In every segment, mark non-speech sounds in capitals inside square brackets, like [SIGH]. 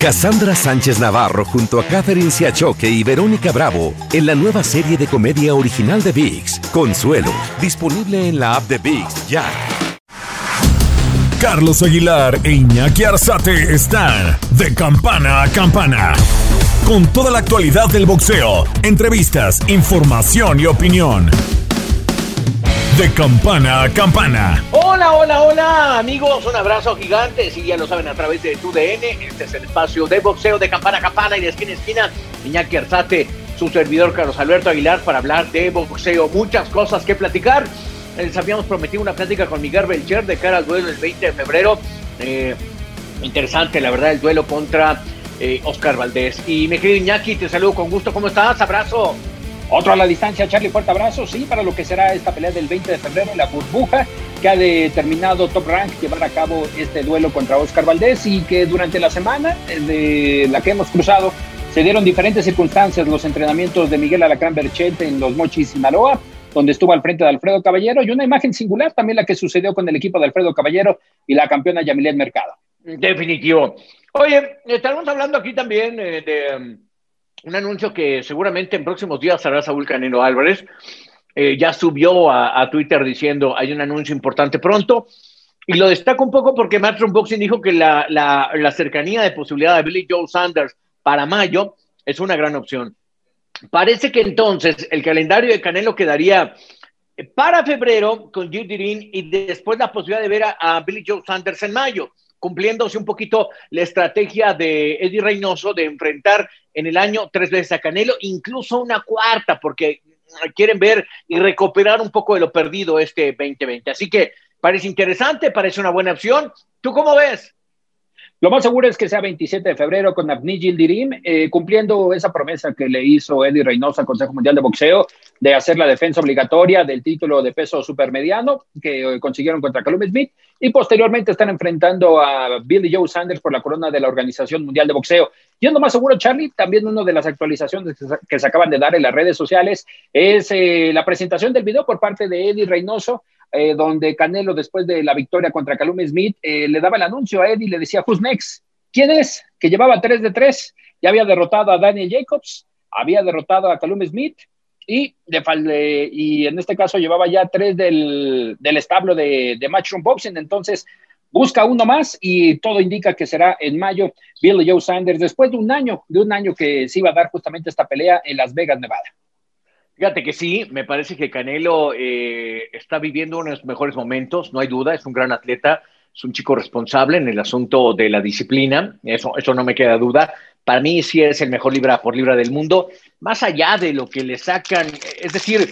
Cassandra Sánchez Navarro junto a Catherine Siachoque y Verónica Bravo en la nueva serie de comedia original de VIX, Consuelo, disponible en la app de VIX ya. Carlos Aguilar e Iñaki Arzate están de campana a campana. Con toda la actualidad del boxeo, entrevistas, información y opinión. De campana a campana. Hola, hola, hola, amigos. Un abrazo gigante. Si ya lo saben a través de TUDN, este es el espacio de boxeo de campana a campana y de esquina a esquina. Iñaki Arzate, su servidor Carlos Alberto Aguilar, para hablar de boxeo. Muchas cosas que platicar. Les habíamos prometido una plática con Miguel Belcher de cara al duelo el 20 de febrero. Eh, interesante, la verdad, el duelo contra eh, Oscar Valdés. Y mi querido Iñaki, te saludo con gusto. ¿Cómo estás? Abrazo. Otro a la distancia, Charlie, fuerte abrazo, sí, para lo que será esta pelea del 20 de febrero, la burbuja que ha determinado Top Rank llevar a cabo este duelo contra Oscar Valdés y que durante la semana de la que hemos cruzado se dieron diferentes circunstancias los entrenamientos de Miguel Alacrán Berchete en los Mochis Sinaloa, donde estuvo al frente de Alfredo Caballero, y una imagen singular también la que sucedió con el equipo de Alfredo Caballero y la campeona Yamilet Mercado. Definitivo. Oye, estamos hablando aquí también eh, de un anuncio que seguramente en próximos días hará Saúl Canelo Álvarez. Eh, ya subió a, Twitter diciendo hay un anuncio importante pronto. Y lo destaco un poco porque Matron Boxing dijo que la, la, cercanía de posibilidad de Billy Joe Sanders para mayo es una gran opción. Parece que entonces el calendario de Canelo quedaría para febrero con Gilles Dirin y después la posibilidad de ver a, a Billy Joe Sanders en mayo cumpliéndose un poquito la estrategia de Eddie Reynoso de enfrentar en el año tres veces a Canelo, incluso una cuarta, porque quieren ver y recuperar un poco de lo perdido este 2020. Así que parece interesante, parece una buena opción. ¿Tú cómo ves? Lo más seguro es que sea 27 de febrero con Abni Gildirim, eh, cumpliendo esa promesa que le hizo Eddie Reynoso al Consejo Mundial de Boxeo de hacer la defensa obligatoria del título de peso supermediano que eh, consiguieron contra Callum Smith y posteriormente están enfrentando a Billy Joe Sanders por la corona de la Organización Mundial de Boxeo. Yendo más seguro, Charlie, también una de las actualizaciones que se acaban de dar en las redes sociales es eh, la presentación del video por parte de Eddie Reynoso eh, donde Canelo, después de la victoria contra Calum Smith, le daba el anuncio a Eddie y le decía, who's next? ¿Quién es? Que llevaba 3 de 3, ya había derrotado a Daniel Jacobs, había derrotado a Calum Smith y, de, y en este caso llevaba ya 3 del, del establo de, de Matchroom Boxing, entonces busca uno más y todo indica que será en mayo. Billy Joe Sanders, después de un año, de un año que se iba a dar justamente esta pelea en Las Vegas, Nevada. Fíjate que sí, me parece que Canelo eh, está viviendo uno de los mejores momentos, no hay duda, es un gran atleta, es un chico responsable en el asunto de la disciplina, eso, eso no me queda duda. Para mí sí es el mejor libra por libra del mundo, más allá de lo que le sacan, es decir,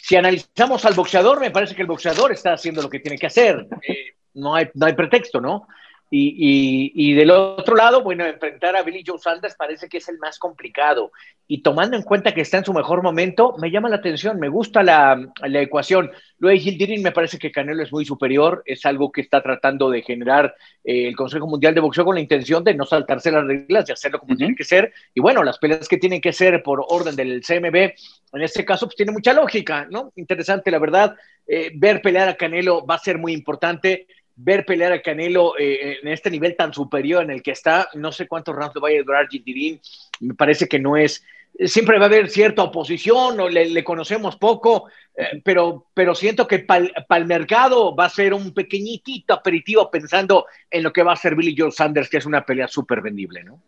si analizamos al boxeador, me parece que el boxeador está haciendo lo que tiene que hacer, eh, no, hay, no hay pretexto, ¿no? Y, y, del otro lado, bueno, enfrentar a Billy Joe Sanders parece que es el más complicado. Y tomando en cuenta que está en su mejor momento, me llama la atención, me gusta la, la ecuación. Luego Gildirin me parece que Canelo es muy superior, es algo que está tratando de generar eh, el Consejo Mundial de Boxeo con la intención de no saltarse las reglas, de hacerlo como tiene que ser. Y bueno, las peleas que tienen que ser por orden del CMB, en este caso, pues tiene mucha lógica, ¿no? Interesante, la verdad. Eh, ver pelear a Canelo va a ser muy importante ver pelear a Canelo eh, en este nivel tan superior en el que está, no sé cuántos rounds le vaya a durar Gindirín, me parece que no es, siempre va a haber cierta oposición o le, conocemos poco, eh, pero, pero siento que para el mercado va a ser un pequeñitito aperitivo pensando en lo que va a ser Billy Joe Sanders, que es una pelea súper vendible, ¿no?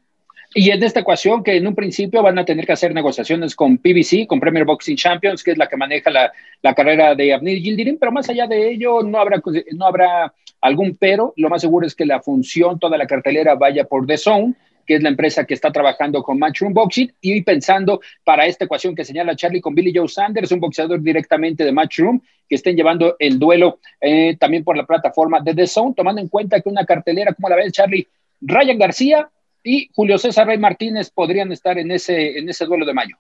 Y en esta ecuación que en un principio van a tener que hacer negociaciones con PBC, con Premier Boxing Champions, que es la que maneja la, la carrera de Abnir Gildirim, pero más allá de ello no habrá, no habrá algún pero. Lo más seguro es que la función, toda la cartelera vaya por The Zone, que es la empresa que está trabajando con Matchroom Boxing, y pensando para esta ecuación que señala Charlie con Billy Joe Sanders, un boxeador directamente de Matchroom, que estén llevando el duelo eh, también por la plataforma de The Zone, tomando en cuenta que una cartelera, como la ves, Charlie, Ryan García, y Julio César Rey Martínez podrían estar en ese, en ese duelo de mayo.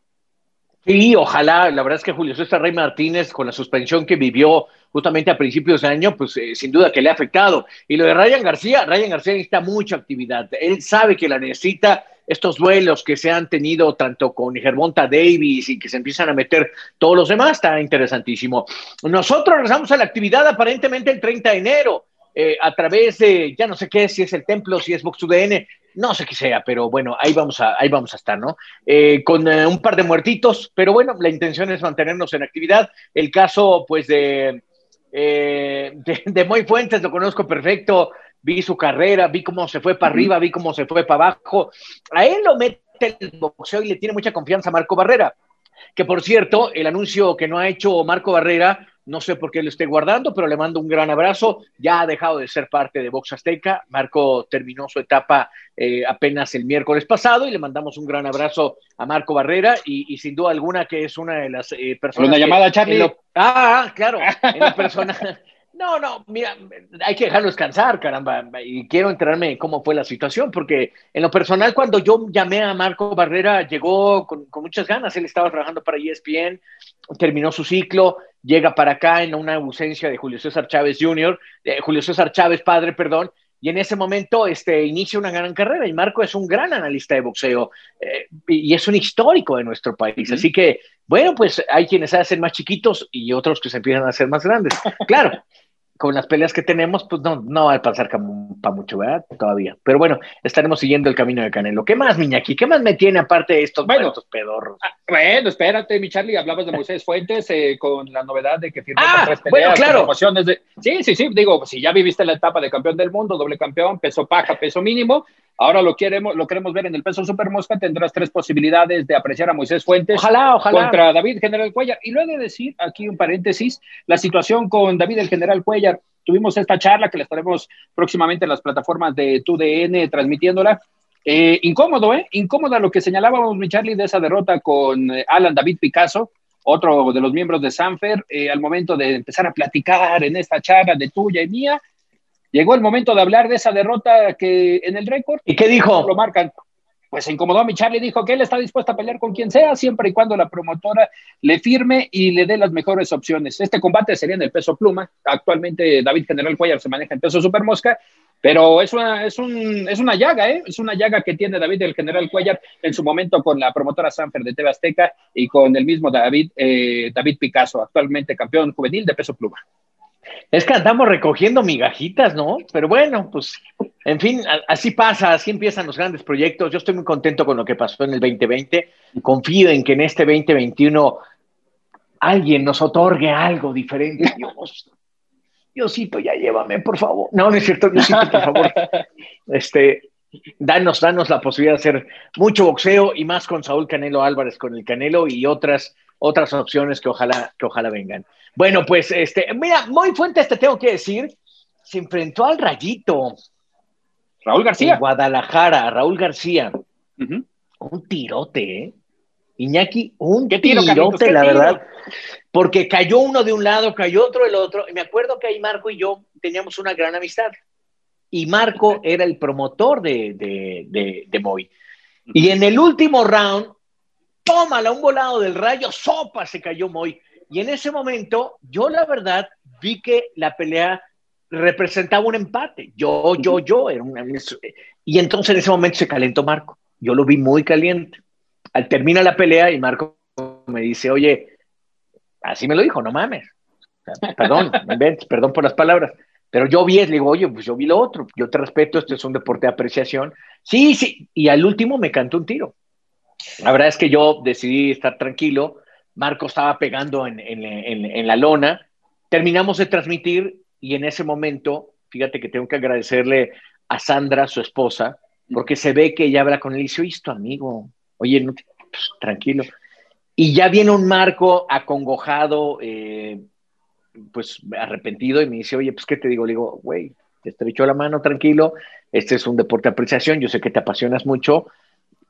Sí, ojalá. La verdad es que Julio César Rey Martínez, con la suspensión que vivió justamente a principios de año, pues eh, sin duda que le ha afectado. Y lo de Ryan García, Ryan García necesita mucha actividad. Él sabe que la necesita. Estos duelos que se han tenido tanto con Germonta Davis y que se empiezan a meter todos los demás, está interesantísimo. Nosotros regresamos a la actividad aparentemente el 30 de enero. Eh, a través de, ya no sé qué, si es el templo, si es VoxUDN, no sé qué sea, pero bueno, ahí vamos a, ahí vamos a estar, ¿no? Eh, con eh, un par de muertitos, pero bueno, la intención es mantenernos en actividad. El caso, pues, de, eh, [LAUGHS] de, de Moy Fuentes, lo conozco perfecto, vi su carrera, vi cómo se fue para arriba, vi cómo se fue para abajo. A él lo mete el boxeo y le tiene mucha confianza a Marco Barrera. Que por cierto, el anuncio que no ha hecho Marco Barrera no sé por qué lo esté guardando, pero le mando un gran abrazo. Ya ha dejado de ser parte de Box Azteca. Marco terminó su etapa eh, apenas el miércoles pasado y le mandamos un gran abrazo a Marco Barrera y, sin duda alguna que es una de las eh, personas. Una llamada, Charlie. ah, claro. [LAUGHS] En la persona, no, no, mira, hay que dejarlo descansar, caramba. Y quiero enterarme de cómo fue la situación, porque en lo personal, cuando yo llamé a Marco Barrera, llegó con, muchas ganas. Él estaba trabajando para ESPN, terminó su ciclo, llega para acá en una ausencia de Julio César Chávez Jr., Julio César Chávez padre, perdón, y en ese momento este, inicia una gran carrera. Y Marco es un gran analista de boxeo eh, y es un histórico de nuestro país. Así que, bueno, pues hay quienes se hacen más chiquitos y otros que se empiezan a hacer más grandes. Claro, con las peleas que tenemos, pues no, no va a pasar para mucho, ¿verdad? Todavía. Pero bueno, estaremos siguiendo el camino de Canelo. ¿Qué más, Miñaki? ¿Qué más me tiene aparte de estos bueno, pedorros? Ah, bueno, espérate, mi Charlie, hablabas de Moisés Fuentes eh, con la novedad de que firmó ah, tres peleas. Bueno, claro. De... Sí, sí, sí, digo, si ya viviste la etapa de campeón del mundo, doble campeón, peso paja, peso mínimo, Ahora lo queremos, lo queremos ver en el peso super mosca. Tendrás tres posibilidades de apreciar a Moisés Fuentes ojalá, ojalá. contra David General Cuellar. Y luego de decir, aquí un paréntesis, la situación con David el General Cuellar. Tuvimos esta charla que la estaremos próximamente en las plataformas de TUDN transmitiéndola. Eh, incómodo, ¿eh? Incómoda lo que señalábamos, mi Charlie, de esa derrota con eh, Alan David Picasso, otro de los miembros de Sanfer, eh, al momento de empezar a platicar en esta charla de tuya y mía Llegó el momento de hablar de esa derrota que en el récord. ¿Y qué dijo? Lo marcan. Pues se incomodó a mi Charlie, dijo que él está dispuesto a pelear con quien sea, siempre y cuando la promotora le firme y le dé las mejores opciones. Este combate sería en el peso pluma. Actualmente David General Cuellar se maneja en peso super mosca, pero es una, es, un, es una llaga, ¿eh? Es una llaga que tiene David General Cuellar en su momento con la promotora Sanfer de TV Azteca y con el mismo David, eh, David Picasso, actualmente campeón juvenil de peso pluma. Es que andamos recogiendo migajitas, ¿no? Pero bueno, pues, en fin, así pasa, así empiezan los grandes proyectos. Yo estoy muy contento con lo que pasó en el 2020. Confío en que en este 2021 alguien nos otorgue algo diferente. [LAUGHS] Dios, Diosito, ya llévame, por favor. No, no es cierto, Diosito, por favor. Este, danos, danos la posibilidad de hacer mucho boxeo y más con Saúl Canelo Álvarez, con el Canelo y otras, otras opciones que ojalá, que ojalá vengan. Bueno, pues, este, mira, muy fuente te tengo que decir, se enfrentó al Rayito. Raúl García. Guadalajara, Raúl García. Un tirote, ¿eh? Iñaki, un tirote, la verdad. Porque cayó uno de un lado, cayó otro del otro. Y me acuerdo que ahí Marco y yo teníamos una gran amistad. Y Marco era el promotor de, de, de, Moy. Y en el último round, tómala, un volado del rayo, sopa, se cayó Moy. Y en ese momento, yo la verdad vi que la pelea representaba un empate. Yo, yo, yo. Era y entonces en ese momento se calentó Marco. Yo lo vi muy caliente. Al terminar la pelea y Marco me dice, oye, así me lo dijo, no mames. perdón, [LAUGHS] perdón por las palabras. Pero yo vi, le digo, oye, pues yo vi lo otro, yo te respeto, esto es un deporte de apreciación. Sí, sí, y al último me cantó un tiro. La verdad es que yo decidí estar tranquilo, Marco estaba pegando en, la lona. Terminamos de transmitir y en ese momento, fíjate que tengo que agradecerle a Sandra, su esposa, porque se ve que ella habla con él y dice, oye, tu amigo, oye, pues, tranquilo. Y ya viene un Marco acongojado, eh, pues arrepentido, y me dice, oye, pues, ¿qué te digo? Le digo, güey, te estrechó la mano, tranquilo, este es un deporte de apreciación, yo sé que te apasionas mucho,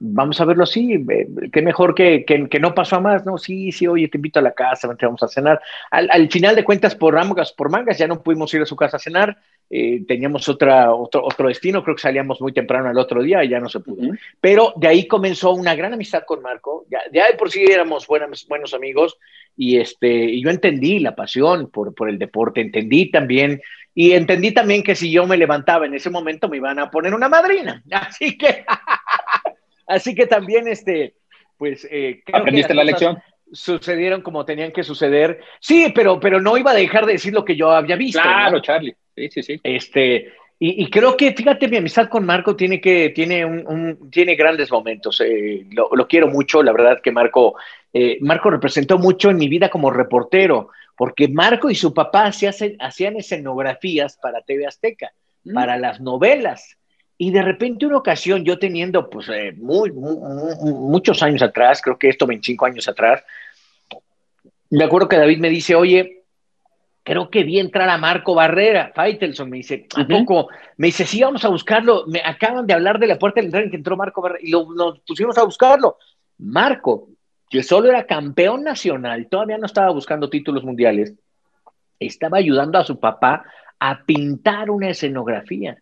vamos a verlo así, eh, qué mejor que, que, no pasó a más, ¿no? Sí, sí, oye, te invito a la casa, vamos a cenar. Al, final de cuentas, por mangas, por mangas, ya no pudimos ir a su casa a cenar, eh, teníamos otra, otro, otro destino, creo que salíamos muy temprano el otro día y ya no se pudo. Pero de ahí comenzó una gran amistad con Marco, ya, ya de por sí éramos buenos, buenos amigos y, este, y yo entendí la pasión por, por el deporte, entendí también y entendí también que si yo me levantaba en ese momento me iban a poner una madrina. [LAUGHS] Así que [LAUGHS] Así que también, este, pues... Eh, ¿Aprendiste la lección? Sucedieron como tenían que suceder. Sí, pero, pero no iba a dejar de decir lo que yo había visto. Claro, Charlie. Sí, sí, sí. Este, Y, creo que, fíjate, mi amistad con Marco tiene que, tiene un, tiene grandes momentos. Eh, lo, quiero mucho, la verdad que Marco, eh, Marco representó mucho en mi vida como reportero, porque Marco y su papá hacían escenografías para TV Azteca, mm. para las novelas. Y de repente una ocasión, yo teniendo pues eh, muy, muchos años atrás, creo que esto 25 años atrás, me acuerdo que David me dice, oye, creo que vi entrar a Marco Barrera, Faitelson, me dice, ¿a poco? Me dice, sí, vamos a buscarlo, me acaban de hablar de la puerta del tren que entró Marco Barrera, y lo, nos pusimos a buscarlo. Marco, que solo era campeón nacional, todavía no estaba buscando títulos mundiales, estaba ayudando a su papá a pintar una escenografía.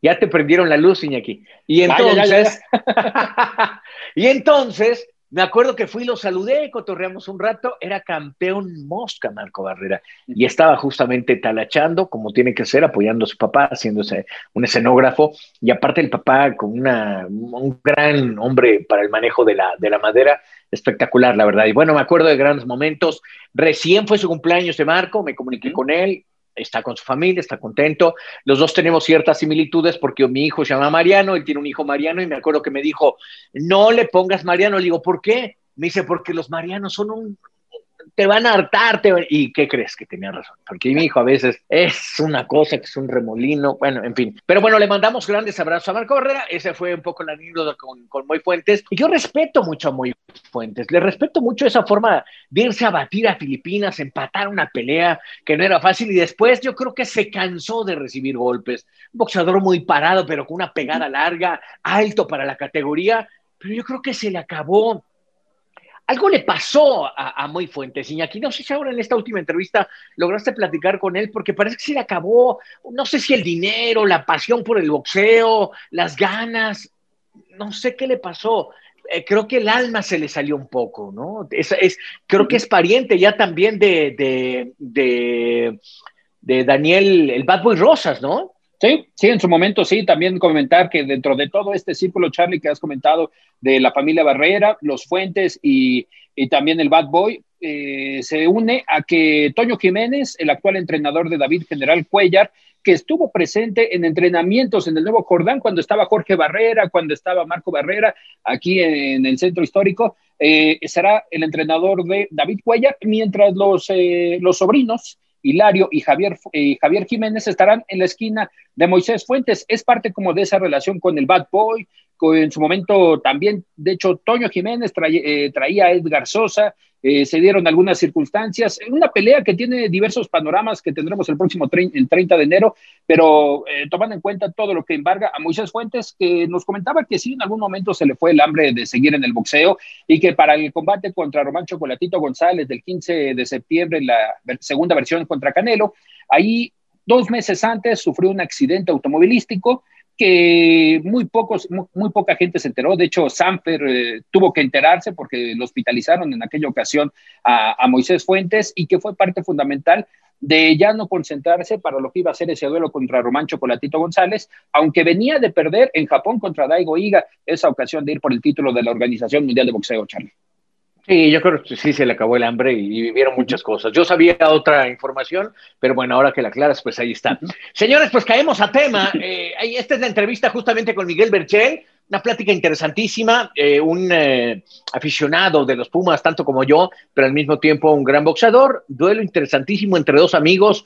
Ya te prendieron la luz, Iñaki. Y entonces, [LAUGHS] y entonces me acuerdo que fui, lo saludé, cotorreamos un rato, era campeón mosca Marco Barrera y estaba justamente talachando como tiene que ser, apoyando a su papá, haciéndose un escenógrafo y aparte el papá con una, un gran hombre para el manejo de la, de la madera, espectacular, la verdad. Y bueno, me acuerdo de grandes momentos. Recién fue su cumpleaños de Marco, me comuniqué con él, está con su familia, está contento. Los dos tenemos ciertas similitudes porque mi hijo se llama Mariano, él tiene un hijo Mariano y me acuerdo que me dijo, no le pongas Mariano. Le digo, ¿por qué? Me dice, porque los Marianos son un, te van a hartar. ¿Y qué crees? Que tenía razón. Porque mi hijo a veces es una cosa que es un remolino. Bueno, en fin. Pero bueno, le mandamos grandes abrazos a Marco Herrera. Ese fue un poco la anécdota con, con Moy Fuentes. Y yo respeto mucho a Moy Fuentes. Le respeto mucho esa forma de irse a batir a Filipinas, empatar una pelea que no era fácil. Y después yo creo que se cansó de recibir golpes. Un boxeador muy parado, pero con una pegada larga, alto para la categoría. Pero yo creo que se le acabó algo le pasó a, Muy Fuentes, Iñaki. No sé si ahora en esta última entrevista lograste platicar con él, porque parece que se le acabó, no sé si el dinero, la pasión por el boxeo, las ganas, no sé qué le pasó. Eh, creo que el alma se le salió un poco, ¿no? Es, creo que es pariente ya también de, de, de, de Daniel, el Bad Boy Rosas, ¿no? Sí, sí, en su momento sí, también comentar que dentro de todo este círculo, Charlie, que has comentado de la familia Barrera, los Fuentes y, también el Bad Boy, eh, se une a que Toño Jiménez, el actual entrenador de David General Cuellar, que estuvo presente en entrenamientos en el Nuevo Jordán cuando estaba Jorge Barrera, cuando estaba Marco Barrera, aquí en el centro histórico, eh, será el entrenador de David Cuellar, mientras los, eh, los sobrinos Hilario y Javier, eh, Javier Jiménez estarán en la esquina de Moisés Fuentes. Es parte como de esa relación con el Bad Boy, en su momento también, de hecho, Toño Jiménez eh, traía a Edgar Sosa, eh, se dieron algunas circunstancias, una pelea que tiene diversos panoramas que tendremos el próximo el 30 de enero, pero eh, tomando en cuenta todo lo que embarga a Moisés Fuentes, que nos comentaba que sí, en algún momento se le fue el hambre de seguir en el boxeo y que para el combate contra Román Chocolatito González del 15 de septiembre, la segunda versión contra Canelo, ahí dos meses antes sufrió un accidente automovilístico, que muy pocos, muy, poca gente se enteró. De hecho, Samper eh, tuvo que enterarse porque lo hospitalizaron en aquella ocasión a, Moisés Fuentes y que fue parte fundamental de ya no concentrarse para lo que iba a ser ese duelo contra Román Chocolatito González, aunque venía de perder en Japón contra Daigo Iga esa ocasión de ir por el título de la Organización Mundial de Boxeo, Charlie. Sí, yo creo que sí se le acabó el hambre y, vivieron muchas cosas. Yo sabía otra información, pero bueno, ahora que la aclaras, pues ahí está. Señores, pues caemos a tema. [LAUGHS] Eh, esta es la entrevista justamente con Miguel Berchel, una plática interesantísima, eh, un eh, aficionado de los Pumas, tanto como yo, pero al mismo tiempo un gran boxeador. Duelo interesantísimo entre dos amigos,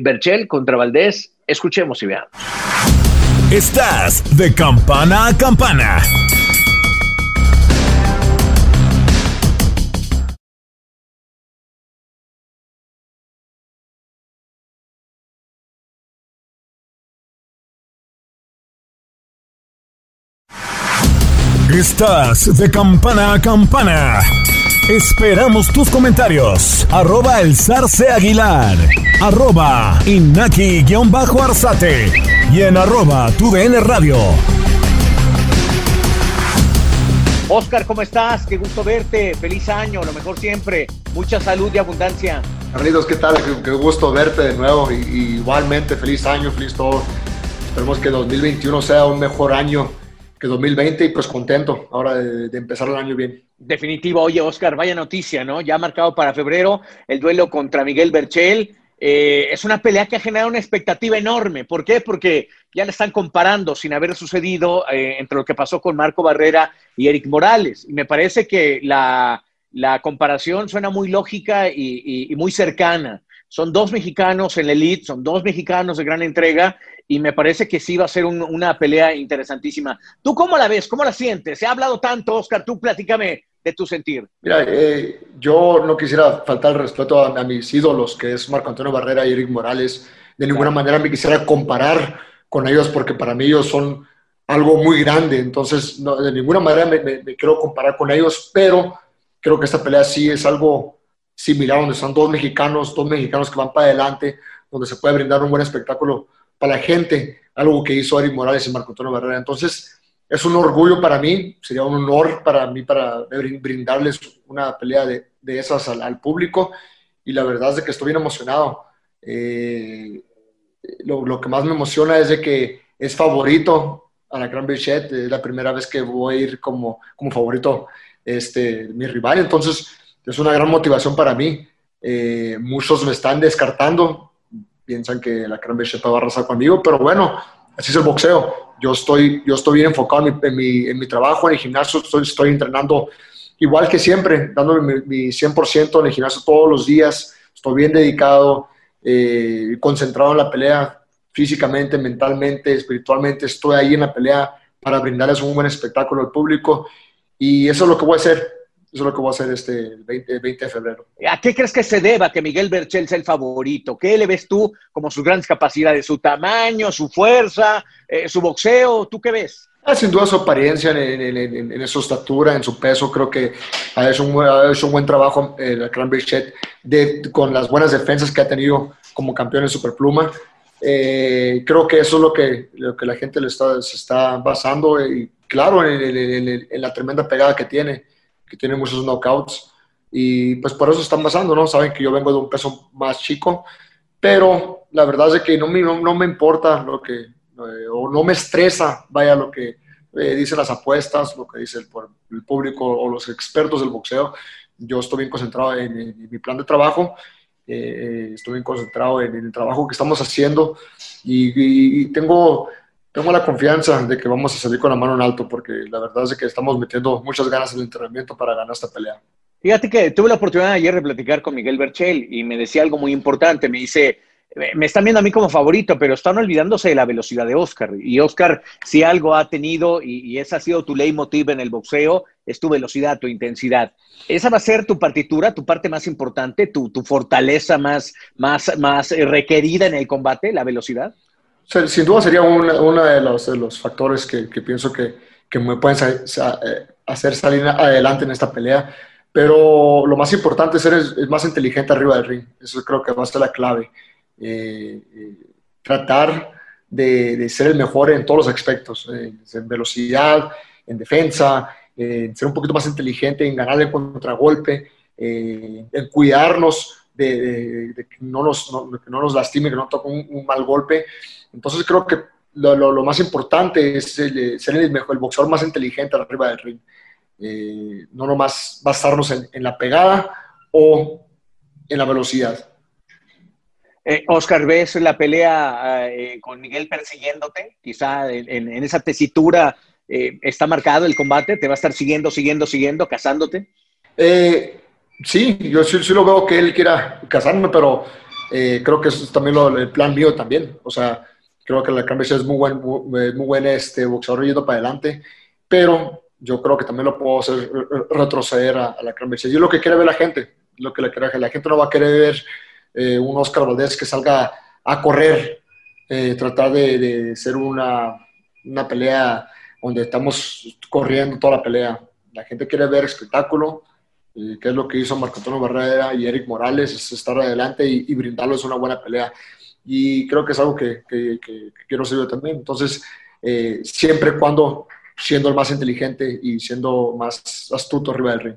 Berchel contra Valdés. Escuchemos y veamos. Estás de campana a campana. Estás de campana a campana. Esperamos tus comentarios. Arroba el zarce aguilar. Arroba inaki-arzate. Y en arroba tu radio. Oscar, ¿cómo estás? Qué gusto verte. Feliz año, lo mejor siempre. Mucha salud y abundancia. Carlitos, ¿qué tal? Qué, gusto verte de nuevo. Y, igualmente, feliz año, feliz todo. Esperemos que 2021 sea un mejor año que 2020 y pues contento ahora de, empezar el año bien. Definitivo. Oye, Oscar, vaya noticia, ¿no? Ya marcado para febrero el duelo contra Miguel Berchel. eh, es una pelea que ha generado una expectativa enorme. ¿Por qué? Porque ya le están comparando sin haber sucedido eh, entre lo que pasó con Marco Barrera y Eric Morales. Y me parece que la, comparación suena muy lógica y, muy cercana. Son dos mexicanos en la elite, son dos mexicanos de gran entrega y me parece que sí va a ser una pelea interesantísima. ¿Tú cómo la ves? ¿Cómo la sientes? Se ha hablado tanto, Oscar, tú platícame de tu sentir. Mira, eh, yo no quisiera faltar el respeto a, mis ídolos, que es Marco Antonio Barrera y Eric Morales. De ninguna manera me quisiera comparar con ellos porque para mí ellos son algo muy grande. Entonces, no, de ninguna manera me, quiero comparar con ellos, pero creo que esta pelea sí es algo similar, donde son dos mexicanos, dos mexicanos que van para adelante, donde se puede brindar un buen espectáculo para la gente, algo que hizo Eric Morales y Marco Antonio Barrera. Entonces, es un orgullo para mí, sería un honor para mí para brindarles una pelea de, de esas al, público y la verdad es de que estoy bien emocionado. Eh, lo, lo, que más me emociona es de que es favorito a la Grand Bichette, es la primera vez que voy a ir como, como favorito este, mi rival, entonces es una gran motivación para mí. Eh, muchos me están descartando, piensan que la Gran Becheta va a arrasar conmigo, pero bueno, así es el boxeo. Yo estoy, yo estoy bien enfocado en mi, en mi, trabajo, en el gimnasio, estoy, estoy entrenando igual que siempre, dándome mi, 100% en el gimnasio todos los días, estoy bien dedicado, eh, concentrado en la pelea, físicamente, mentalmente, espiritualmente, estoy ahí en la pelea para brindarles un buen espectáculo al público y eso es lo que voy a hacer eso es lo que voy a hacer este 20, de febrero. ¿A qué crees que se deba que Miguel Berchel sea el favorito? ¿Qué le ves tú como sus grandes capacidades? ¿Su tamaño, su fuerza, eh, su boxeo? ¿Tú qué ves? Ah, sin duda su apariencia, en, su estatura, en su peso, creo que ha hecho un, ha hecho un buen trabajo el eh, Cran de, con las buenas defensas que ha tenido como campeón en Superpluma. Eh, creo que eso es lo que, lo que la gente le está, se está basando y claro, en, la tremenda pegada que tiene que tiene muchos knockouts y pues por eso están pasando, ¿no? Saben que yo vengo de un peso más chico, pero la verdad es que no me, no, me importa lo que, eh, o no me estresa, vaya, lo que eh, dicen las apuestas, lo que dice el, el, público o los expertos del boxeo. Yo estoy bien concentrado en, mi plan de trabajo, eh, estoy bien concentrado en, el trabajo que estamos haciendo y, y tengo tengo la confianza de que vamos a salir con la mano en alto porque la verdad es que estamos metiendo muchas ganas en el entrenamiento para ganar esta pelea. Fíjate que tuve la oportunidad ayer de platicar con Miguel Berchel y me decía algo muy importante. Me dice, me están viendo a mí como favorito, pero están olvidándose de la velocidad de Oscar. Y Oscar, si algo ha tenido, y, y esa ha sido tu leitmotiv en el boxeo, es tu velocidad, tu intensidad. Esa va a ser tu partitura, tu parte más importante, tu, tu fortaleza más, más, más requerida en el combate, la velocidad sin duda sería uno de, los, factores que, pienso que, me pueden eh, hacer salir adelante en esta pelea. Pero lo más importante es ser más inteligente arriba del ring. Eso creo que va a ser la clave. Eh, eh, tratar de, de, ser el mejor en todos los aspectos, en velocidad, en defensa, en ser un poquito más inteligente, en ganar el contragolpe, en cuidarnos de, que, no nos, no, que no nos lastime, que no toque un mal golpe. Entonces creo que lo, lo, más importante es ser el, mejor, el boxeador más inteligente arriba del ring. Eh, no nomás basarnos en, en, la pegada o en la velocidad. Eh, Oscar, ¿ves la pelea eh, con Miguel persiguiéndote? Quizá en, en esa tesitura eh, está marcado el combate, te va a estar siguiendo, siguiendo, siguiendo, cazándote. Sí, yo sí, lo veo que él quiera cazarme, pero creo que eso es también lo, el plan mío también. O sea, Creo que la Cambridge es muy buen, muy, buen este, boxeador yendo para adelante, pero yo creo que también lo puedo hacer retroceder a, la Cambridge. Y es lo que quiere ver la gente, lo que la, la gente no va a querer ver eh, un Oscar Valdés que salga a correr, eh, tratar de, de ser una, una pelea donde estamos corriendo toda la pelea. La gente quiere ver espectáculo, que es lo que hizo Marco Antonio Barrera y Eric Morales, es estar adelante y, y brindarles una buena pelea y creo que es algo que, quiero ser yo también. Entonces, eh, siempre cuando siendo el más inteligente y siendo más astuto arriba del ring.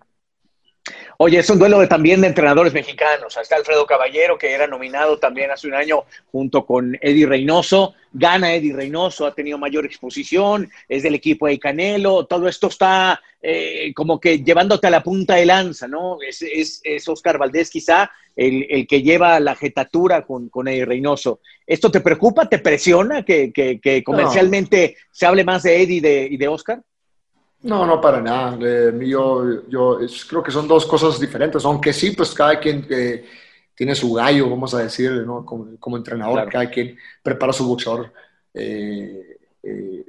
Oye, es un duelo de, también de entrenadores mexicanos. Está Alfredo Caballero, que era nominado también hace un año junto con Eddie Reynoso. Gana Eddie Reynoso, ha tenido mayor exposición, es del equipo de Canelo. Todo esto está eh, como que llevándote a la punta de lanza, ¿no? Es, es, Oscar Valdés quizá el, que lleva la jetatura con, con Eddie Reynoso. ¿Esto te preocupa, te presiona que, comercialmente se hable más de Eddie y de Oscar? No, no para nada. yo yo creo que son dos cosas diferentes, aunque sí, pues cada quien eh, tiene su gallo, vamos a decir, ¿no? como, entrenador, cada quien prepara su boxeador, eh, eh,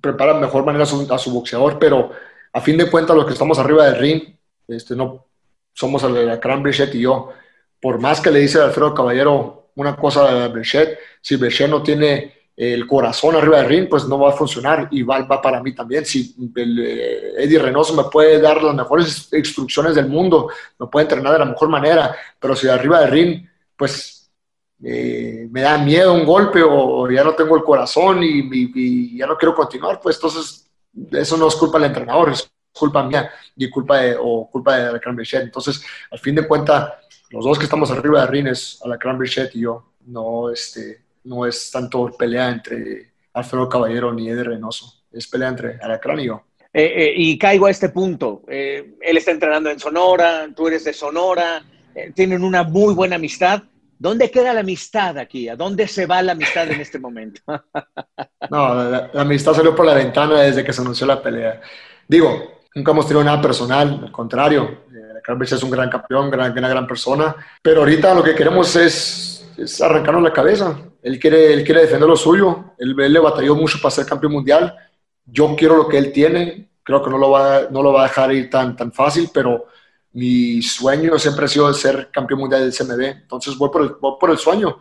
prepara de mejor manera a su, a su, boxeador, pero a fin de cuentas los que estamos arriba del ring, este, no, somos el, la Cran y yo. Por más que le dice a Alfredo Caballero una cosa a Brichet, si Brichet no tiene el corazón arriba del ring, pues no va a funcionar. Y va, para mí también. Si el, eh, Eddie Reynoso me puede dar las mejores instrucciones del mundo, me puede entrenar de la mejor manera, pero si arriba del ring, pues eh, me da miedo un golpe o, ya no tengo el corazón y, ya no quiero continuar, pues entonces eso no es culpa del entrenador, es culpa mía y culpa de, o culpa de Alacrán Brichet. Entonces, al fin de cuentas, los dos que estamos arriba del ring es Alacrán Brichet y yo, no este no es tanto pelea entre Alfredo Caballero ni Eder Reynoso, es pelea entre Alacrán y yo. Eh, eh, y caigo a este punto. Eh, él está entrenando en Sonora, tú eres de Sonora, tienen una muy buena amistad. ¿Dónde queda la amistad aquí? ¿A dónde se va la amistad en este momento? [LAUGHS] no, la, amistad salió por la ventana desde que se anunció la pelea. Digo, nunca hemos tenido nada personal, al contrario. Alacrán es un gran campeón, gran, una gran persona, pero ahorita lo que queremos es, es arrancarnos la cabeza. Él quiere, él quiere defender lo suyo, él, le batalló mucho para ser campeón mundial, yo quiero lo que él tiene, creo que no lo va, no lo va a dejar ir tan, tan fácil, pero mi sueño siempre ha sido ser campeón mundial del CMB, entonces voy por el, por el sueño,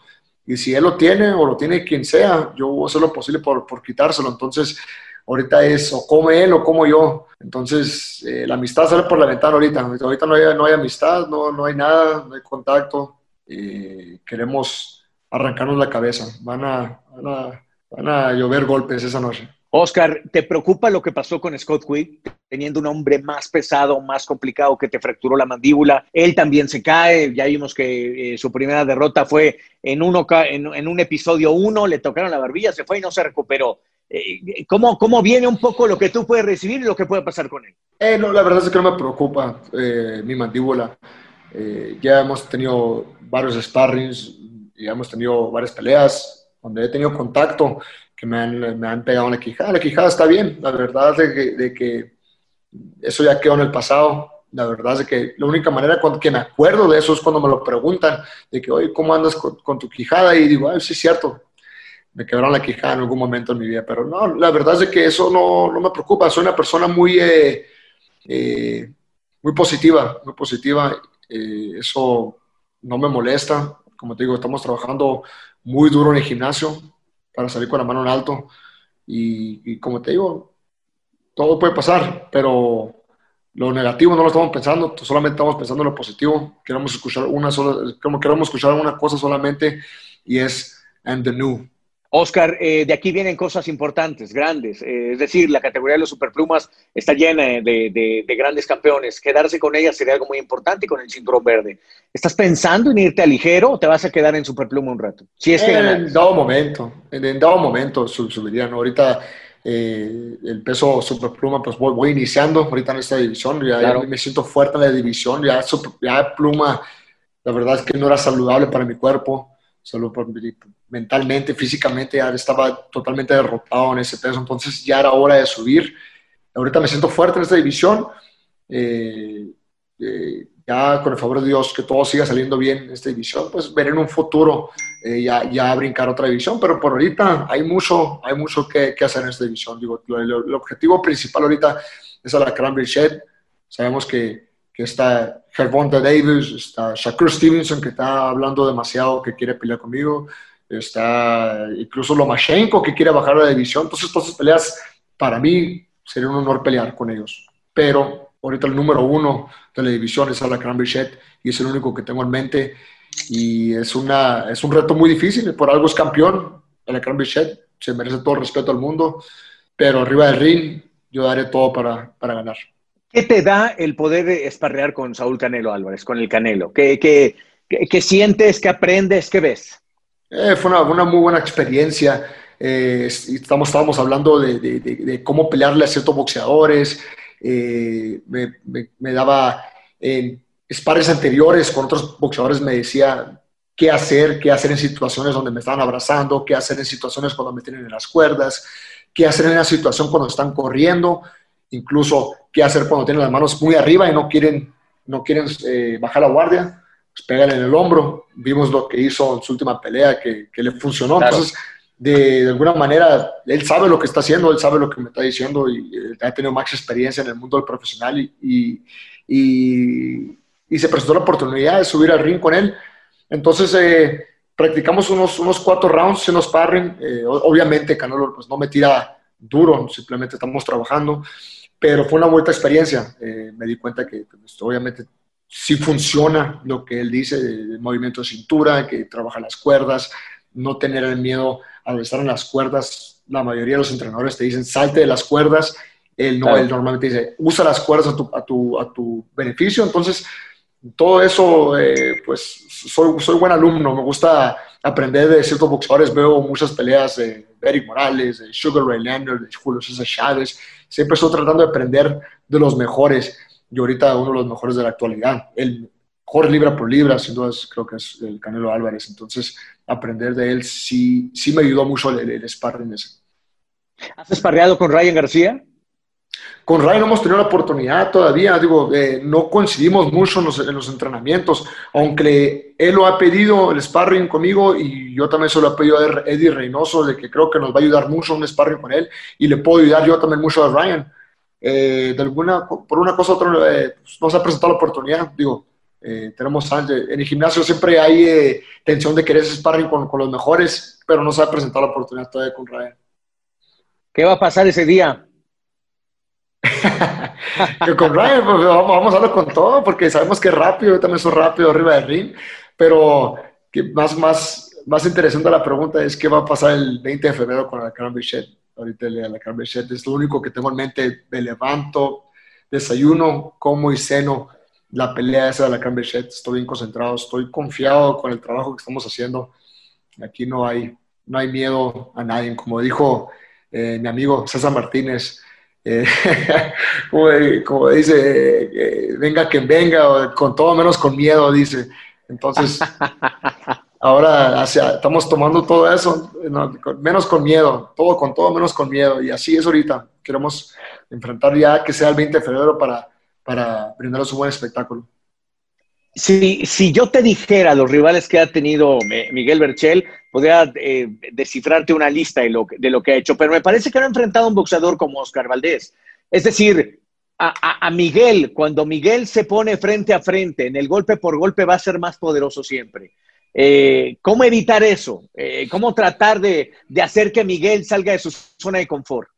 y si él lo tiene o lo tiene quien sea, yo voy a hacer lo posible por, por quitárselo, entonces ahorita es o come él o como yo, entonces eh, la amistad sale por la ventana ahorita, ahorita no hay, no hay amistad, no, no hay nada, no hay contacto, eh, queremos arrancarnos la cabeza. Van a, van a, llover golpes esa noche. Oscar, ¿te preocupa lo que pasó con Scott Quick, teniendo un hombre más pesado, más complicado que te fracturó la mandíbula? Él también se cae, ya vimos que eh, su primera derrota fue en, uno, en, un episodio uno, le tocaron la barbilla, se fue y no se recuperó. Eh, ¿cómo, ¿Cómo viene un poco lo que tú puedes recibir y lo que puede pasar con él? Eh, no, la verdad es que no me preocupa mi mandíbula. ya hemos tenido varios sparrings, y hemos tenido varias peleas donde he tenido contacto que me han, me han pegado en la quijada. La quijada está bien, la verdad de que, de que eso ya quedó en el pasado. La verdad es que la única manera con que me acuerdo de eso es cuando me lo preguntan, de que, oye, ¿cómo andas con, tu quijada? Y digo, sí es cierto, me quebraron la quijada en algún momento en mi vida, pero no, la verdad es que eso no, no me preocupa. Soy una persona muy, eh, eh, muy positiva, muy positiva. Eh, eso no me molesta. Como te digo, estamos trabajando muy duro en el gimnasio para salir con la mano en alto. Y, como te digo, todo puede pasar, pero lo negativo no lo estamos pensando, solamente estamos pensando en lo positivo. Queremos escuchar una sola, queremos escuchar una cosa solamente y es and the new. Oscar, eh, de aquí vienen cosas importantes, grandes. Eh, es decir, la categoría de los superplumas está llena de, grandes campeones. Quedarse con ella sería algo muy importante con el cinturón verde. ¿Estás pensando en irte a ligero o te vas a quedar en superpluma un rato? Si es que en dado momento, en, dado momento subiría. Ahorita eh, el peso superpluma, pues voy, iniciando ahorita en esta división. Ya, me siento fuerte en la división. Ya, ya pluma, la verdad es que no era saludable para mi cuerpo. Solo por, mentalmente, físicamente, ya estaba totalmente derrotado en ese peso, entonces ya era hora de subir. Ahorita me siento fuerte en esta división. Eh, eh, ya con el favor de Dios, que todo siga saliendo bien en esta división, pues ver en un futuro eh, ya, ya brincar otra división, pero por ahorita hay mucho, hay mucho que, hacer en esta división. Digo, el, objetivo principal ahorita es a la Cranberry Shed. Sabemos que, que está Gervonta Davis, está Shakur Stevenson, que está hablando demasiado, que quiere pelear conmigo está incluso Lomachenko que quiere bajar la división. Entonces, todas esas peleas, para mí, sería un honor pelear con ellos. Pero ahorita el número uno de la división es Alacrán Bichet y es el único que tengo en mente. Y es, una, es un reto muy difícil, por algo es campeón. Alacrán Bichet se merece todo el respeto al mundo, pero arriba del ring yo daré todo para, para ganar. ¿Qué te da el poder esparrear con Saúl Canelo Álvarez, con el Canelo? ¿Qué, qué, sientes, qué aprendes, qué ves? Eh, fue una, muy buena experiencia. Eh, estamos, estábamos hablando de, cómo pelearle a ciertos boxeadores. Eh, me, daba en spares anteriores con otros boxeadores, me decía qué hacer, qué hacer en situaciones donde me estaban abrazando, qué hacer en situaciones cuando me tienen en las cuerdas, qué hacer en una situación cuando están corriendo incluso qué hacer cuando tienen las manos muy arriba y no quieren, no quieren eh, bajar la guardia, pues pegan en el hombro. Vimos lo que hizo en su última pelea, que, le funcionó. Entonces, de, alguna manera, él sabe lo que está haciendo, él sabe lo que me está diciendo y ha tenido más experiencia en el mundo del profesional y, y, se presentó la oportunidad de subir al ring con él. Entonces, eh, practicamos unos, unos cuatro rounds en los sparring. Eh, obviamente, Canelo pues, no me tira duro, simplemente estamos trabajando pero fue una buena experiencia. Eh, me di cuenta que pues, obviamente sí funciona lo que él dice, el movimiento de cintura, que trabaja las cuerdas, no tener el miedo al estar en las cuerdas. La mayoría de los entrenadores te dicen salte de las cuerdas, él no, él normalmente dice usa las cuerdas a tu, a tu, a tu beneficio. Entonces, todo eso, eh, pues soy, soy buen alumno, me gusta aprender de ciertos boxeadores, veo muchas peleas de Eric Morales, de Sugar Ray Leonard, de Julio César Chávez, siempre estoy tratando de aprender de los mejores y ahorita uno de los mejores de la actualidad. El mejor libra por libra, sin duda, creo que es el Canelo Álvarez. Entonces, aprender de él sí, sí me ayudó mucho el, el sparring ese. ¿Has esparreado con Ryan García? Con Ryan no hemos tenido la oportunidad todavía, digo, eh, no coincidimos mucho en los, entrenamientos, aunque él lo ha pedido el sparring conmigo y yo también se lo he pedido a Eddie Reynoso, de que creo que nos va a ayudar mucho un sparring con él y le puedo ayudar yo también mucho a Ryan. Eh, de alguna, por una cosa u otra eh, pues, no se ha presentado la oportunidad, digo, tenemos en el gimnasio siempre hay tensión de querer sparring con, con los mejores, pero no se ha presentado la oportunidad todavía con Ryan. ¿Qué va a pasar ese día? Que con Ryan, pues, vamos, a hablar con todo, porque sabemos que es rápido, yo también soy rápido arriba del ring, pero que más, más, más interesante la pregunta es qué va a pasar el 20 de febrero con la Bichette. Ahorita la Bichette es lo único que tengo en mente, me levanto, desayuno, como y ceno la pelea esa de la Bichette, estoy bien concentrado, estoy confiado con el trabajo que estamos haciendo. Aquí no hay, no hay miedo a nadie, como dijo eh, mi amigo César Martínez, eh, [LAUGHS] como, dice, eh, venga quien venga, con todo menos con miedo, dice. Entonces, [LAUGHS] ahora estamos tomando todo eso, menos con miedo, todo con todo menos con miedo. Y así es ahorita. Queremos enfrentar ya que sea el 20 de febrero para, para brindarles un buen espectáculo. Si, si yo te dijera los rivales que ha tenido Miguel Berchel, podría eh, descifrarte una lista de lo, de lo que ha hecho, pero me parece que no ha enfrentado a un boxeador como Oscar Valdés. Es decir, a, Miguel, cuando Miguel se pone frente a frente, en el golpe por golpe va a ser más poderoso siempre. Eh, ¿Cómo evitar eso? Eh, ¿Cómo tratar de, de, hacer que Miguel salga de su zona de confort?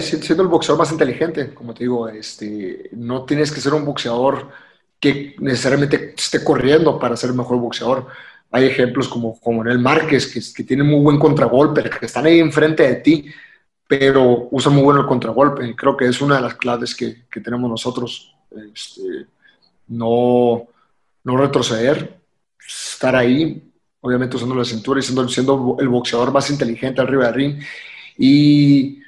siendo el boxeador más inteligente, como te digo, este, no tienes que ser un boxeador que necesariamente esté corriendo para ser el mejor boxeador. Hay ejemplos como, como Manuel Márquez, que, que tiene muy buen contragolpe, que están ahí enfrente de ti, pero usa muy bueno el contragolpe. Creo que es una de las claves que, que tenemos nosotros. Este, no, no retroceder, estar ahí, obviamente usando la cintura y siendo, siendo el boxeador más inteligente arriba del ring. Y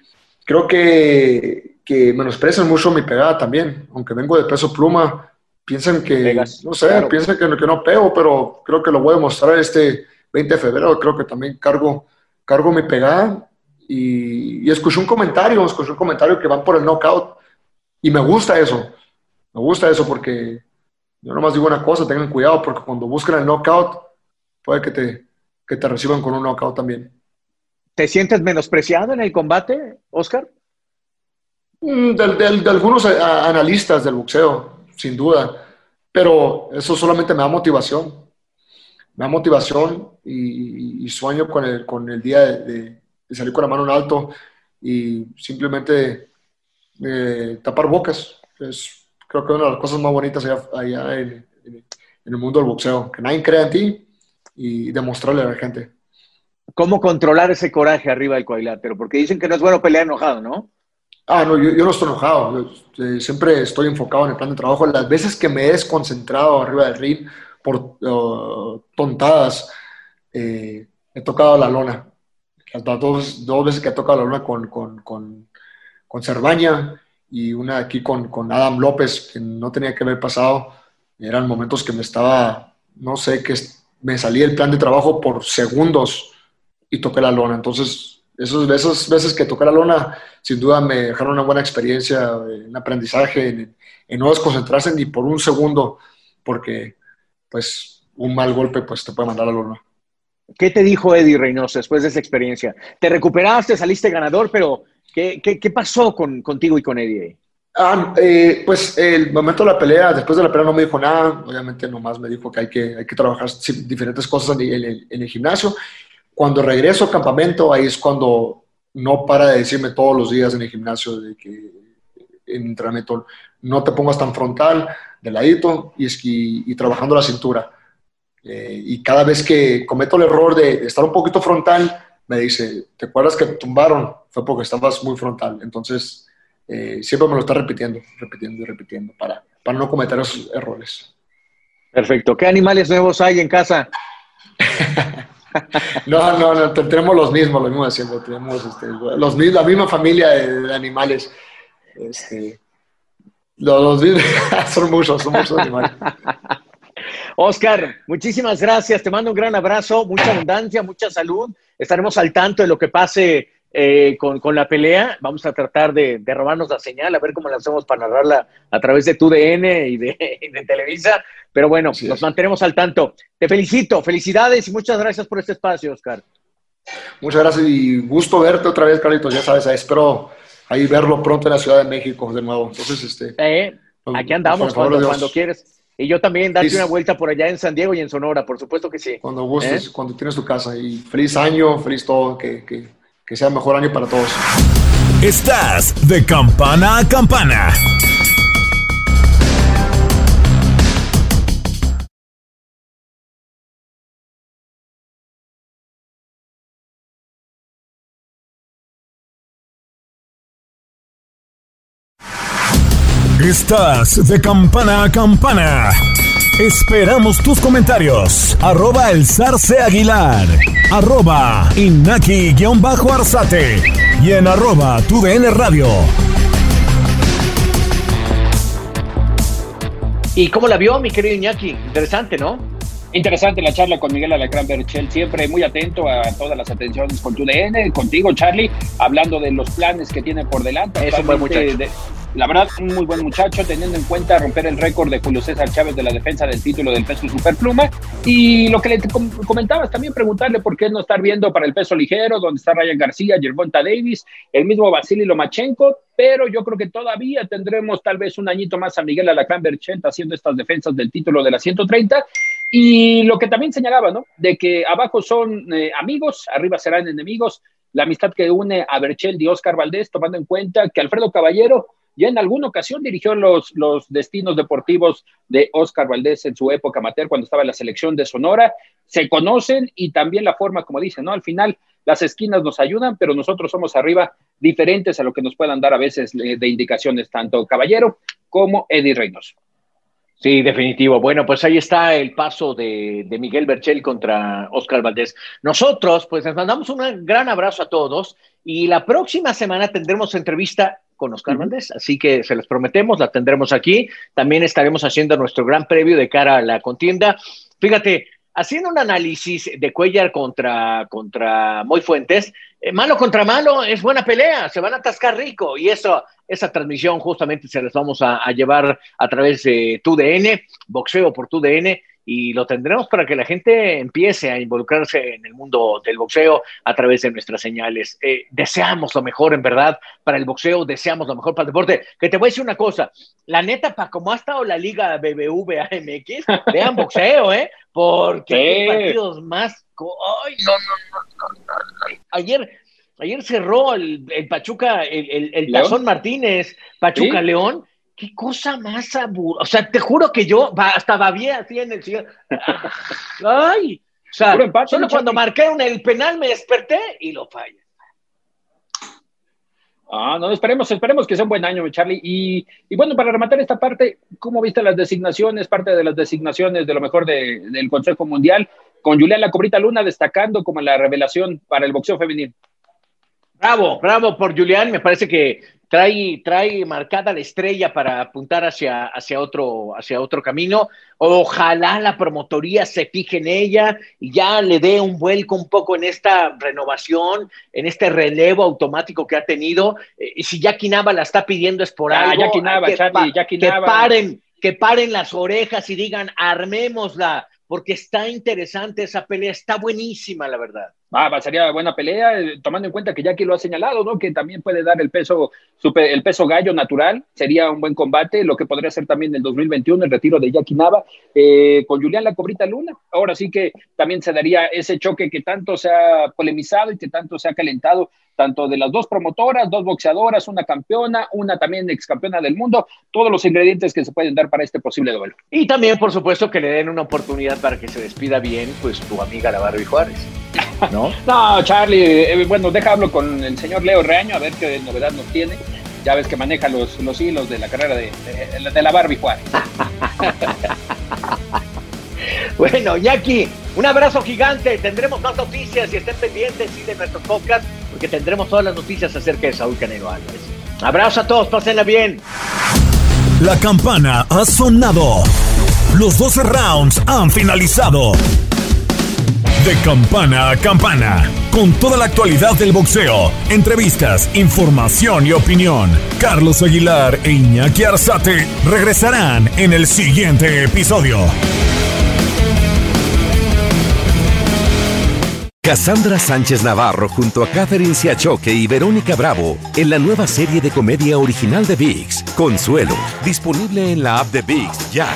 creo que, que menosprecian mucho mi pegada también, aunque vengo de peso pluma piensan que, no sé, piensan que, que, no pego, pero creo que lo voy a mostrar este 20 de febrero. Creo que también cargo, cargo mi pegada y, escuché un comentario, escuché un comentario que van por el knockout y me gusta eso. Me gusta eso porque yo nomás digo una cosa, tengan cuidado porque cuando buscan el knockout puede que te, que te reciban con un knockout también. ¿Te sientes menospreciado en el combate, Oscar? Mm, de algunos eh, analistas del boxeo, sin duda. Pero eso solamente me da motivación. Me da motivación y, sueño con el, con el día de, salir con la mano en alto y simplemente eh, tapar bocas. Es, creo que una de las cosas más bonitas allá, en, el mundo del boxeo, que nadie crea en ti y demostrarle a la gente. ¿Cómo controlar ese coraje arriba del cuadrilátero? Porque dicen que no es bueno pelear enojado, ¿no? Ah, no, yo, no estoy enojado. Eh, siempre estoy enfocado en el plan de trabajo. Las veces que me he desconcentrado arriba del ring por uh, tontadas, eh, he tocado la lona. Dos, dos, veces que he tocado la lona con, con, con, con Cervaña y una aquí con, con Adam López, que no tenía que haber pasado. Eran momentos que me estaba, no sé, que me salía el plan de trabajo por segundos y toqué la lona. Entonces, esos, esas veces que toqué la lona, sin duda me dejaron una buena experiencia, un aprendizaje, en, en no desconcentrarse ni por un segundo, porque pues un mal golpe pues te puede mandar a la lona. ¿Qué te dijo Eddie Reynoso después de esa experiencia? Te recuperaste, saliste ganador, pero ¿qué, qué, qué pasó con, contigo y con Eddie? Ah, eh, pues el momento de la pelea, después de la pelea no me dijo nada, obviamente nomás me dijo que hay que, hay que trabajar diferentes cosas en el, en el gimnasio cuando regreso al campamento, ahí es cuando no para de decirme todos los días en el gimnasio de que en entrenamiento no te pongas tan frontal, de ladito y, y, trabajando la cintura. Eh, y cada vez que cometo el error de, estar un poquito frontal, me dice, ¿te acuerdas que te tumbaron? Fue porque estabas muy frontal. Entonces, eh, siempre me lo está repitiendo, repitiendo y repitiendo para, para no cometer esos errores. Perfecto. ¿Qué animales nuevos hay en casa? [LAUGHS] No, no, no, tenemos los mismos, lo mismo de. Tenemos este, los, la misma familia de, animales. Este, los, [LAUGHS] son muchos, son muchos animales. Oscar, muchísimas gracias. Te mando un gran abrazo, mucha abundancia, mucha salud. Estaremos al tanto de lo que pase eh, con, con, la pelea. Vamos a tratar de, de, robarnos la señal, a ver cómo la hacemos para narrarla a través de tu DN y de, [LAUGHS] de Televisa. Pero bueno, nos mantenemos al tanto. Te felicito, felicidades y muchas gracias por este espacio, Oscar. Muchas gracias y gusto verte otra vez, Carlitos. Ya sabes, espero ahí verlo pronto en la Ciudad de México de nuevo. Entonces, este. Eh, aquí andamos cuando, cuando, quieres. Y yo también darte una vuelta por allá en San Diego y en Sonora, por supuesto que sí. Cuando gustes, ¿Eh? cuando tienes tu casa. Y feliz año, feliz todo, que, que que sea mejor año para todos. Estás de campana a campana. Estás de campana a campana. Esperamos tus comentarios. Arroba el zarce aguilar. Arroba inaki-arzate. Y en arroba tu radio. ¿Y cómo la vio mi querido Iñaki? Interesante, ¿no? Interesante la charla con Miguel Alacrán Berchel, siempre muy atento a todas las atenciones con tu DN, contigo Charlie, hablando de los planes que tiene por delante. Es un buen muchacho la verdad, un muy buen muchacho, teniendo en cuenta romper el récord de Julio César Chávez de la defensa del título del peso superpluma. Y lo que le comentabas, también preguntarle por qué no estar viendo para el peso ligero, donde está Ryan García, Gervonta Davis, el mismo Vasily Lomachenko, pero yo creo que todavía tendremos tal vez un añito más a Miguel Alacrán Berchent haciendo estas defensas del título de la 130. Y lo que también señalaba, ¿no? De que abajo son eh, amigos, arriba serán enemigos. La amistad que une a Berchel y Oscar Valdés, tomando en cuenta que Alfredo Caballero ya en alguna ocasión dirigió los, destinos deportivos de Oscar Valdés en su época amateur cuando estaba en la selección de Sonora. Se conocen y también la forma, como dicen, ¿no? Al final las esquinas nos ayudan, pero nosotros somos arriba diferentes a lo que nos puedan dar a veces eh, de indicaciones tanto Caballero como Eddie Reynoso. Sí, definitivo. Bueno, pues ahí está el paso de, de, Miguel Berchel contra Oscar Valdés. Nosotros, pues les mandamos un gran abrazo a todos y la próxima semana tendremos entrevista con Oscar Valdés, así que se los prometemos, la tendremos aquí. También estaremos haciendo nuestro gran previo de cara a la contienda. Fíjate, haciendo un análisis de Cuellar contra, contra Moy Fuentes, eh, malo contra malo es buena pelea, se van a atascar rico. Y eso, esa transmisión justamente se les vamos a, a llevar a través de TUDN, boxeo por TUDN y lo tendremos para que la gente empiece a involucrarse en el mundo del boxeo a través de nuestras señales. Eh, deseamos lo mejor, en verdad, para el boxeo, deseamos lo mejor para el deporte. Que te voy a decir una cosa, la neta, para como ha estado la liga BBVA MX, vean boxeo, ¿eh? Porque hay partidos más... Ay, no, no, no, Ayer, ayer cerró el, Pachuca, el, el, Tazón Martínez, Pachuca León qué cosa más aburrida. O sea, te juro que yo hasta babié así en el cielo. Ay, o sea, solo cuando marqué el penal me desperté y lo falla. Ah, no, esperemos, esperemos que sea un buen año, Charlie. Y, y, bueno, para rematar esta parte, ¿cómo viste las designaciones, parte de las designaciones de lo mejor de, del Consejo Mundial, con Julián La Cobrita Luna destacando como la revelación para el boxeo femenino? Bravo, bravo por Julián, me parece que trae, trae marcada la estrella para apuntar hacia, hacia, otro, hacia otro camino. Ojalá la promotoría se fije en ella y ya le dé un vuelco un poco en esta renovación, en este relevo automático que ha tenido. Eh, y si Jackie Nava la está pidiendo es por ah, algo. que, Charlie, que paren, que paren las orejas y digan, armémosla porque está interesante esa pelea, está buenísima, la verdad. Ah, sería buena pelea, eh, tomando en cuenta que Jackie lo ha señalado, ¿no? Que también puede dar el peso, el peso gallo natural, sería un buen combate, lo que podría ser también el 2021, el retiro de Jackie Nava, eh, con Julián La Cobrita Luna. Ahora sí que también se daría ese choque que tanto se ha polemizado y que tanto se ha calentado, tanto de las dos promotoras, dos boxeadoras, una campeona, una también ex campeona del mundo, todos los ingredientes que se pueden dar para este posible duelo. Y también, por supuesto, que le den una oportunidad para que se despida bien, pues tu amiga la Barbie Juárez. ¿No? no, Charlie, eh, bueno, deja hablo con el señor Leo Reaño a ver qué novedad nos tiene. Ya ves que maneja los, los hilos de la carrera de, de, la Barbie Juárez. [LAUGHS] bueno, Jackie, un abrazo gigante. Tendremos más noticias y estén pendientes y de nuestros podcasts porque tendremos todas las noticias acerca de Saúl Canelo Álvarez. Abrazo a todos, pásenla bien. La campana ha sonado. Los 12 rounds han finalizado. De campana a campana, con toda la actualidad del boxeo, entrevistas, información y opinión. Carlos Aguilar e Iñaki Arzate regresarán en el siguiente episodio. Cassandra Sánchez Navarro junto a Catherine Siachoque y Verónica Bravo en la nueva serie de comedia original de VIX, Consuelo, disponible en la app de VIX ya.